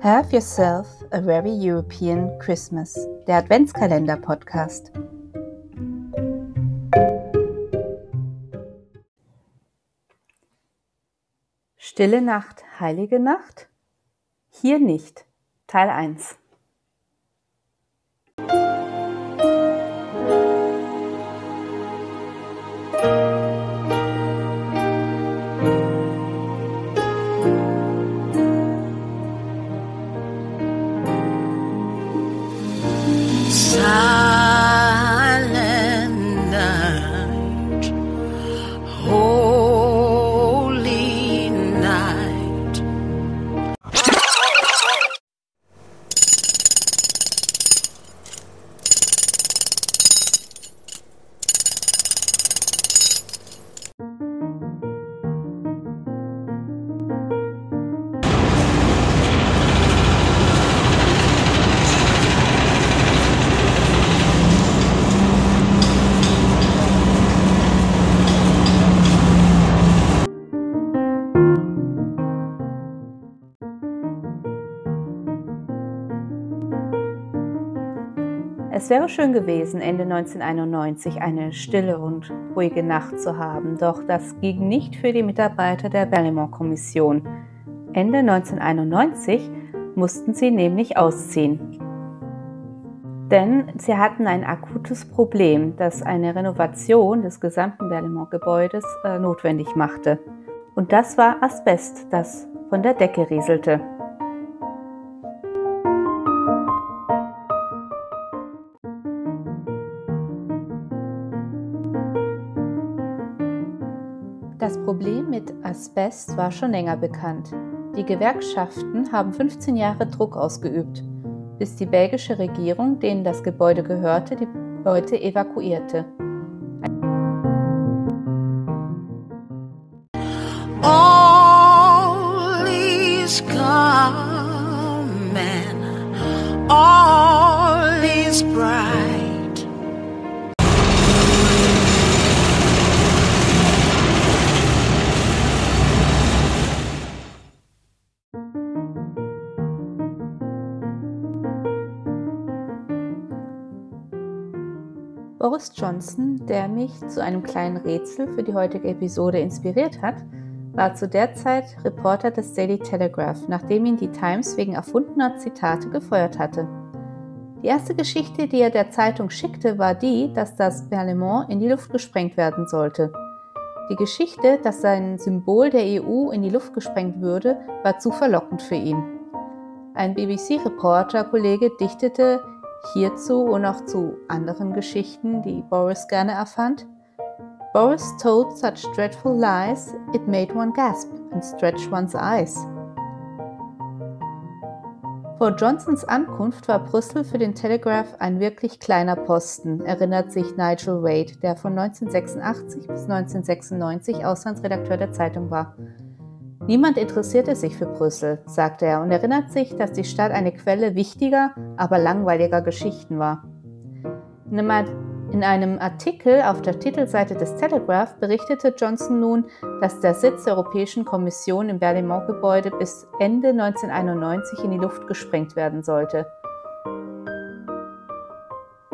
Have Yourself a Very European Christmas, der Adventskalender-Podcast. Stille Nacht, heilige Nacht? Hier nicht. Teil 1. Thank you Es wäre schön gewesen, Ende 1991 eine stille und ruhige Nacht zu haben, doch das ging nicht für die Mitarbeiter der Bellemont-Kommission. Ende 1991 mussten sie nämlich ausziehen. Denn sie hatten ein akutes Problem, das eine Renovation des gesamten Bellemont-Gebäudes äh, notwendig machte. Und das war Asbest, das von der Decke rieselte. Das Problem mit Asbest war schon länger bekannt. Die Gewerkschaften haben 15 Jahre Druck ausgeübt, bis die belgische Regierung, denen das Gebäude gehörte, die Leute evakuierte. Boris Johnson, der mich zu einem kleinen Rätsel für die heutige Episode inspiriert hat, war zu der Zeit Reporter des Daily Telegraph, nachdem ihn die Times wegen erfundener Zitate gefeuert hatte. Die erste Geschichte, die er der Zeitung schickte, war die, dass das Parlement in die Luft gesprengt werden sollte. Die Geschichte, dass sein Symbol der EU in die Luft gesprengt würde, war zu verlockend für ihn. Ein BBC-Reporter-Kollege dichtete hierzu und auch zu anderen Geschichten, die Boris gerne erfand. Boris told such dreadful lies, it made one gasp and stretch one's eyes. Vor Johnsons Ankunft war Brüssel für den Telegraph ein wirklich kleiner Posten, erinnert sich Nigel Wade, der von 1986 bis 1996 Auslandsredakteur der Zeitung war. Niemand interessierte sich für Brüssel, sagte er und erinnert sich, dass die Stadt eine Quelle wichtiger, aber langweiliger Geschichten war. In einem Artikel auf der Titelseite des Telegraph berichtete Johnson nun, dass der Sitz der Europäischen Kommission im Berlaymont-Gebäude bis Ende 1991 in die Luft gesprengt werden sollte.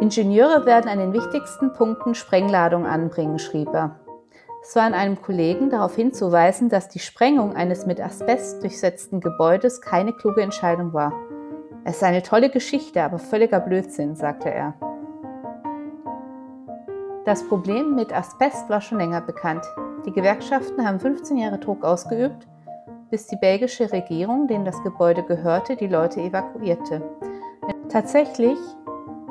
Ingenieure werden an den wichtigsten Punkten Sprengladung anbringen, schrieb er. Es war an einem Kollegen darauf hinzuweisen, dass die Sprengung eines mit Asbest durchsetzten Gebäudes keine kluge Entscheidung war. Es ist eine tolle Geschichte, aber völliger Blödsinn, sagte er. Das Problem mit Asbest war schon länger bekannt. Die Gewerkschaften haben 15 Jahre Druck ausgeübt, bis die belgische Regierung, denen das Gebäude gehörte, die Leute evakuierte. Tatsächlich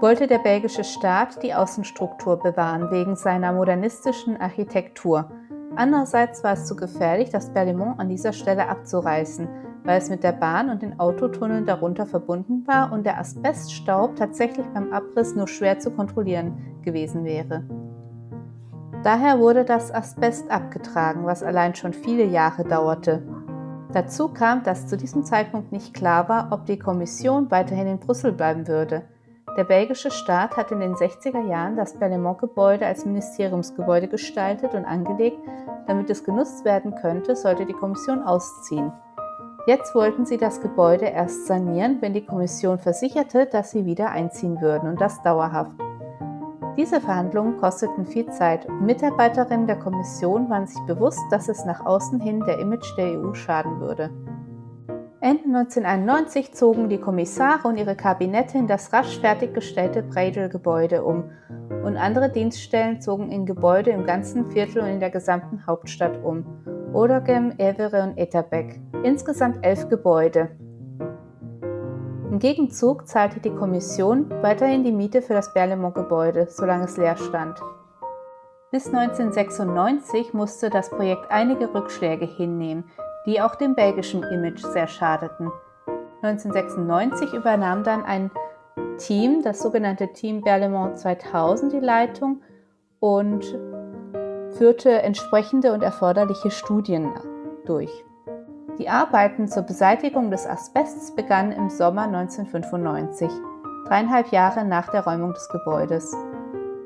wollte der belgische Staat die Außenstruktur bewahren wegen seiner modernistischen Architektur. Andererseits war es zu gefährlich, das Berlaymont an dieser Stelle abzureißen, weil es mit der Bahn und den Autotunneln darunter verbunden war und der Asbeststaub tatsächlich beim Abriss nur schwer zu kontrollieren gewesen wäre. Daher wurde das Asbest abgetragen, was allein schon viele Jahre dauerte. Dazu kam, dass zu diesem Zeitpunkt nicht klar war, ob die Kommission weiterhin in Brüssel bleiben würde. Der belgische Staat hat in den 60er Jahren das Berlaymont-Gebäude als Ministeriumsgebäude gestaltet und angelegt, damit es genutzt werden könnte, sollte die Kommission ausziehen. Jetzt wollten sie das Gebäude erst sanieren, wenn die Kommission versicherte, dass sie wieder einziehen würden und das dauerhaft. Diese Verhandlungen kosteten viel Zeit und Mitarbeiterinnen der Kommission waren sich bewusst, dass es nach außen hin der Image der EU schaden würde. Ende 1991 zogen die Kommissare und ihre Kabinette in das rasch fertiggestellte Bredel-Gebäude um und andere Dienststellen zogen in Gebäude im ganzen Viertel und in der gesamten Hauptstadt um. Odergem, Evere und Etterbeck. Insgesamt elf Gebäude. Im Gegenzug zahlte die Kommission weiterhin die Miete für das Berlemont-Gebäude, solange es leer stand. Bis 1996 musste das Projekt einige Rückschläge hinnehmen, die auch dem belgischen Image sehr schadeten. 1996 übernahm dann ein Team, das sogenannte Team Berlemont 2000, die Leitung und führte entsprechende und erforderliche Studien durch. Die Arbeiten zur Beseitigung des Asbests begannen im Sommer 1995, dreieinhalb Jahre nach der Räumung des Gebäudes.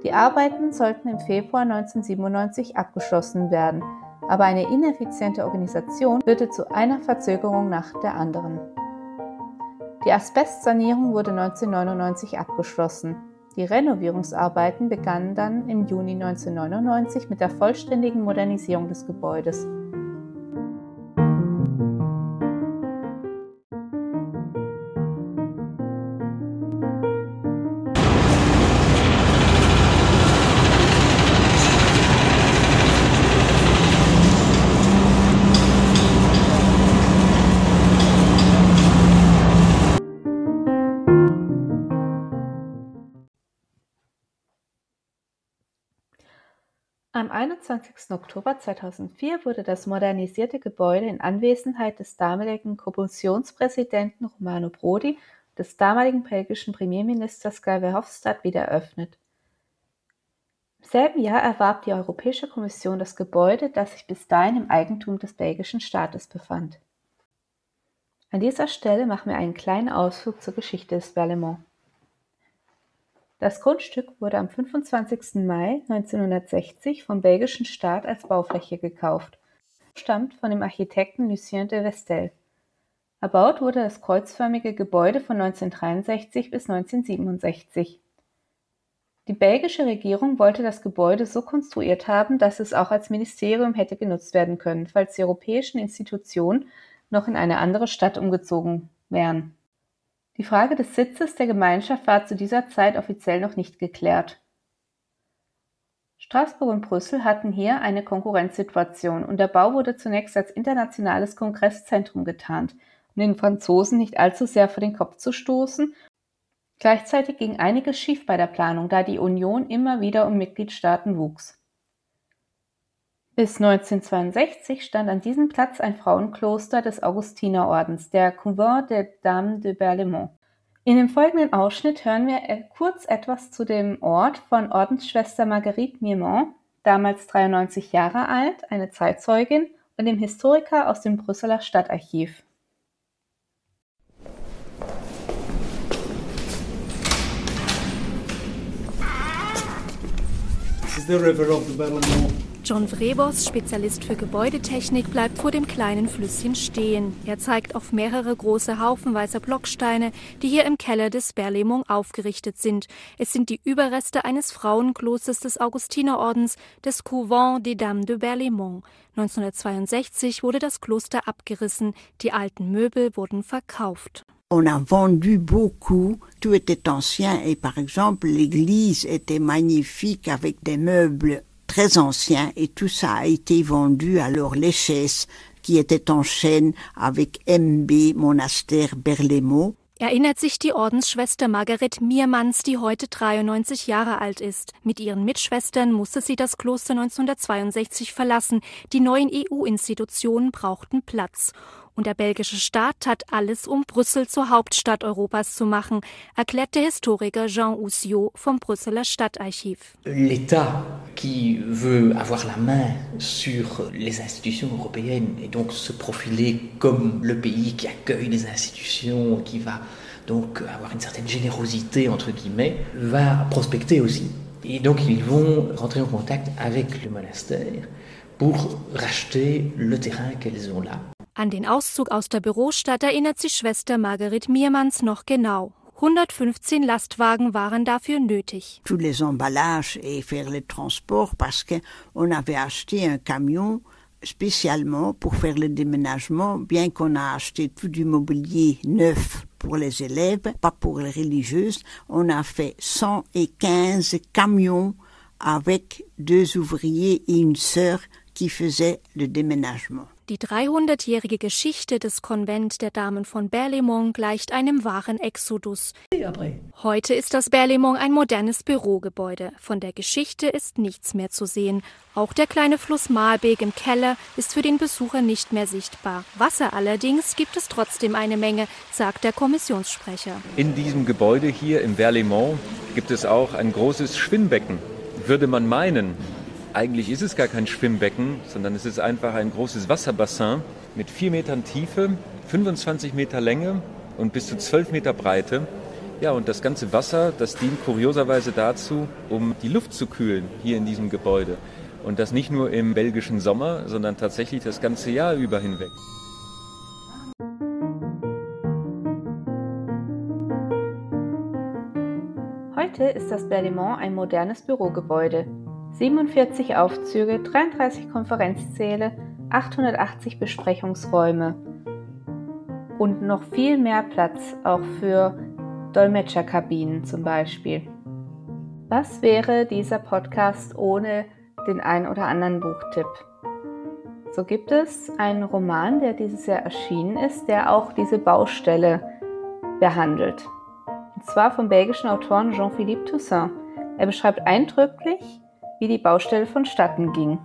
Die Arbeiten sollten im Februar 1997 abgeschlossen werden, aber eine ineffiziente Organisation führte zu einer Verzögerung nach der anderen. Die Asbestsanierung wurde 1999 abgeschlossen. Die Renovierungsarbeiten begannen dann im Juni 1999 mit der vollständigen Modernisierung des Gebäudes. Am 21. Oktober 2004 wurde das modernisierte Gebäude in Anwesenheit des damaligen Kommissionspräsidenten Romano Prodi und des damaligen belgischen Premierministers Guy Verhofstadt wieder eröffnet. Im selben Jahr erwarb die Europäische Kommission das Gebäude, das sich bis dahin im Eigentum des belgischen Staates befand. An dieser Stelle machen wir einen kleinen Ausflug zur Geschichte des Berlaymont. Das Grundstück wurde am 25. Mai 1960 vom belgischen Staat als Baufläche gekauft stammt von dem Architekten Lucien de Vestel. Erbaut wurde das kreuzförmige Gebäude von 1963 bis 1967. Die belgische Regierung wollte das Gebäude so konstruiert haben, dass es auch als Ministerium hätte genutzt werden können, falls die europäischen Institutionen noch in eine andere Stadt umgezogen wären. Die Frage des Sitzes der Gemeinschaft war zu dieser Zeit offiziell noch nicht geklärt. Straßburg und Brüssel hatten hier eine Konkurrenzsituation und der Bau wurde zunächst als internationales Kongresszentrum getarnt, um den Franzosen nicht allzu sehr vor den Kopf zu stoßen. Gleichzeitig ging einiges schief bei der Planung, da die Union immer wieder um Mitgliedstaaten wuchs. Bis 1962 stand an diesem Platz ein Frauenkloster des Augustinerordens, der Couvent des Dames de Berlaymont. In dem folgenden Ausschnitt hören wir kurz etwas zu dem Ort von Ordensschwester Marguerite Mirmont, damals 93 Jahre alt, eine Zeitzeugin, und dem Historiker aus dem Brüsseler Stadtarchiv. This is the river of the. John Vrebos, Spezialist für Gebäudetechnik, bleibt vor dem kleinen Flüsschen stehen. Er zeigt auf mehrere große Haufen weißer Blocksteine, die hier im Keller des Berlemont aufgerichtet sind. Es sind die Überreste eines Frauenklosters des Augustinerordens, des Couvent des Dames de Berlemont. 1962 wurde das Kloster abgerissen, die alten Möbel wurden verkauft. On a vendu beaucoup, tout était ancien et par exemple l'église était magnifique avec des meubles très ancien et tout ça a été vendu alors les chaises qui étaient en chaîne avec MB Monastère Berlemo. Erinnert sich die Ordensschwester Margaret Miermanns, die heute 93 Jahre alt ist. Mit ihren Mitschwestern musste sie das Kloster 1962 verlassen. Die neuen EU-Institutionen brauchten Platz. Und der belgische Staat tat alles, um Brüssel zur Hauptstadt Europas zu machen, erklärt der Historiker Jean vom Brüsseler Stadtarchiv. L'État qui veut avoir la main sur les institutions européennes et donc se profiler comme le pays qui accueille les institutions, qui va donc avoir une certaine générosité entre guillemets, va prospecter aussi. Et donc ils vont rentrer en contact avec le monastère pour racheter le terrain qu'elles ont là. An den Auszug aus der Bürostadt erinnert sich Schwester Marguerite Miermanns noch genau. 115 Lastwagen waren dafür nötig. Tous les emballages et faire le transport parce que on avait acheté un camion spécialement pour faire le déménagement, bien qu'on a acheté tout du mobilier neuf pour les élèves, pas pour les religieuses, on a fait 115 camions avec deux ouvriers et une sœur qui faisaient le déménagement. Die 300-jährige Geschichte des Konvent der Damen von Berlaymont gleicht einem wahren Exodus. Heute ist das Berlaymont ein modernes Bürogebäude. Von der Geschichte ist nichts mehr zu sehen. Auch der kleine Fluss Malbeek im Keller ist für den Besucher nicht mehr sichtbar. Wasser allerdings gibt es trotzdem eine Menge, sagt der Kommissionssprecher. In diesem Gebäude hier im Berlaymont gibt es auch ein großes Schwimmbecken. Würde man meinen, eigentlich ist es gar kein Schwimmbecken, sondern es ist einfach ein großes Wasserbassin mit vier Metern Tiefe, 25 Meter Länge und bis zu 12 Meter Breite. Ja, und das ganze Wasser, das dient kurioserweise dazu, um die Luft zu kühlen hier in diesem Gebäude. Und das nicht nur im belgischen Sommer, sondern tatsächlich das ganze Jahr über hinweg. Heute ist das Berlimont ein modernes Bürogebäude. 47 Aufzüge, 33 Konferenzsäle, 880 Besprechungsräume und noch viel mehr Platz auch für Dolmetscherkabinen zum Beispiel. Was wäre dieser Podcast ohne den ein oder anderen Buchtipp? So gibt es einen Roman, der dieses Jahr erschienen ist, der auch diese Baustelle behandelt. Und zwar vom belgischen Autoren Jean-Philippe Toussaint. Er beschreibt eindrücklich, wie die Baustelle vonstatten ging.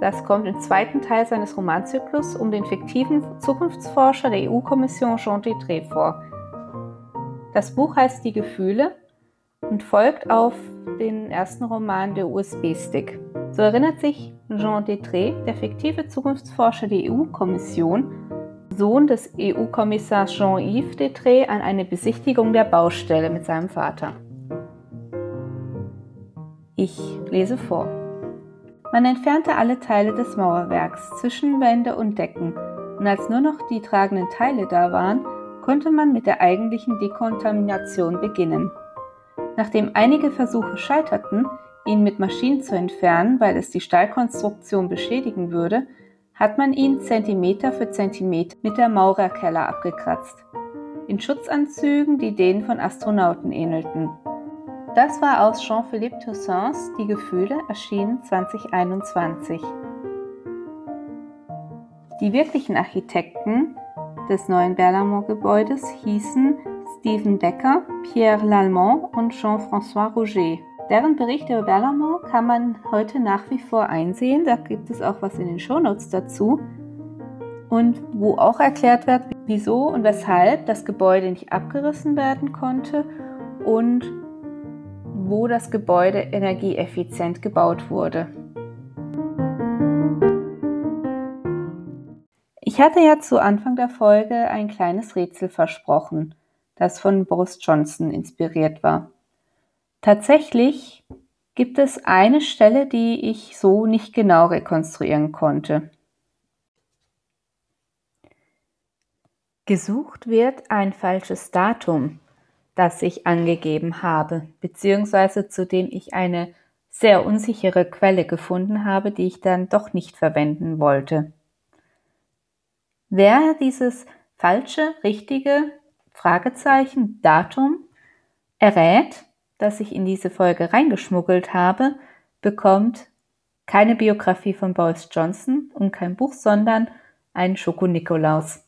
Das kommt im zweiten Teil seines Romanzyklus um den fiktiven Zukunftsforscher der EU-Kommission Jean Detré vor. Das Buch heißt Die Gefühle und folgt auf den ersten Roman der USB-Stick. So erinnert sich Jean Detré, der fiktive Zukunftsforscher der EU-Kommission, Sohn des EU-Kommissars Jean-Yves Detré, an eine Besichtigung der Baustelle mit seinem Vater. Ich lese vor. Man entfernte alle Teile des Mauerwerks, Zwischenwände und Decken, und als nur noch die tragenden Teile da waren, konnte man mit der eigentlichen Dekontamination beginnen. Nachdem einige Versuche scheiterten, ihn mit Maschinen zu entfernen, weil es die Stahlkonstruktion beschädigen würde, hat man ihn Zentimeter für Zentimeter mit der Maurerkeller abgekratzt. In Schutzanzügen, die denen von Astronauten ähnelten. Das war aus Jean-Philippe Toussaints Die Gefühle, erschienen 2021. Die wirklichen Architekten des neuen Berlaymont-Gebäudes hießen Stephen Decker, Pierre Lallemand und Jean-François Rouget. Deren Bericht über Berlaymont kann man heute nach wie vor einsehen. Da gibt es auch was in den Shownotes dazu. Und wo auch erklärt wird, wieso und weshalb das Gebäude nicht abgerissen werden konnte und wo das Gebäude energieeffizient gebaut wurde. Ich hatte ja zu Anfang der Folge ein kleines Rätsel versprochen, das von Boris Johnson inspiriert war. Tatsächlich gibt es eine Stelle, die ich so nicht genau rekonstruieren konnte. Gesucht wird ein falsches Datum das ich angegeben habe, beziehungsweise zu dem ich eine sehr unsichere Quelle gefunden habe, die ich dann doch nicht verwenden wollte. Wer dieses falsche, richtige Fragezeichen Datum errät, das ich in diese Folge reingeschmuggelt habe, bekommt keine Biografie von Boris Johnson und kein Buch, sondern einen Schoko-Nikolaus.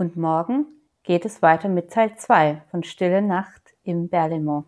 Und morgen geht es weiter mit Teil 2 von Stille Nacht im Berlaymont.